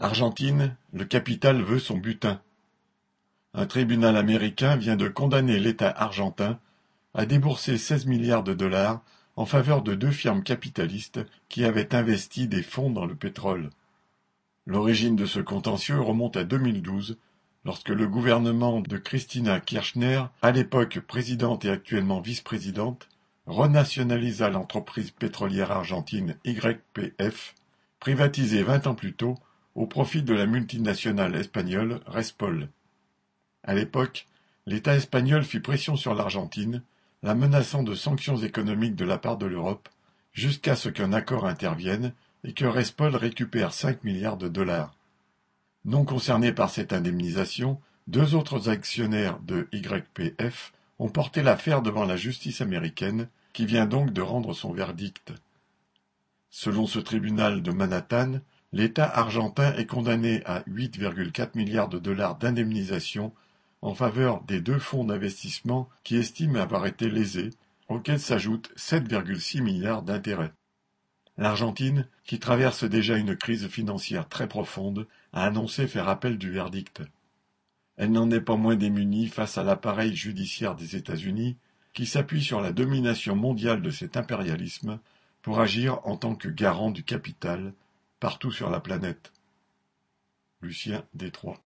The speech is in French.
Argentine, le capital veut son butin. Un tribunal américain vient de condamner l'État argentin à débourser 16 milliards de dollars en faveur de deux firmes capitalistes qui avaient investi des fonds dans le pétrole. L'origine de ce contentieux remonte à 2012, lorsque le gouvernement de Christina Kirchner, à l'époque présidente et actuellement vice-présidente, renationalisa l'entreprise pétrolière argentine YPF, privatisée vingt ans plus tôt au profit de la multinationale espagnole Respol. À l'époque, l'État espagnol fit pression sur l'Argentine, la menaçant de sanctions économiques de la part de l'Europe, jusqu'à ce qu'un accord intervienne et que Respol récupère 5 milliards de dollars. Non concernés par cette indemnisation, deux autres actionnaires de YPF ont porté l'affaire devant la justice américaine, qui vient donc de rendre son verdict. Selon ce tribunal de Manhattan, l'État argentin est condamné à 8,4 milliards de dollars d'indemnisation en faveur des deux fonds d'investissement qui estiment avoir été lésés, auxquels s'ajoutent 7,6 milliards d'intérêts. L'Argentine, qui traverse déjà une crise financière très profonde, a annoncé faire appel du verdict. Elle n'en est pas moins démunie face à l'appareil judiciaire des États-Unis, qui s'appuie sur la domination mondiale de cet impérialisme pour agir en tant que garant du capital partout sur la planète. Lucien Détroit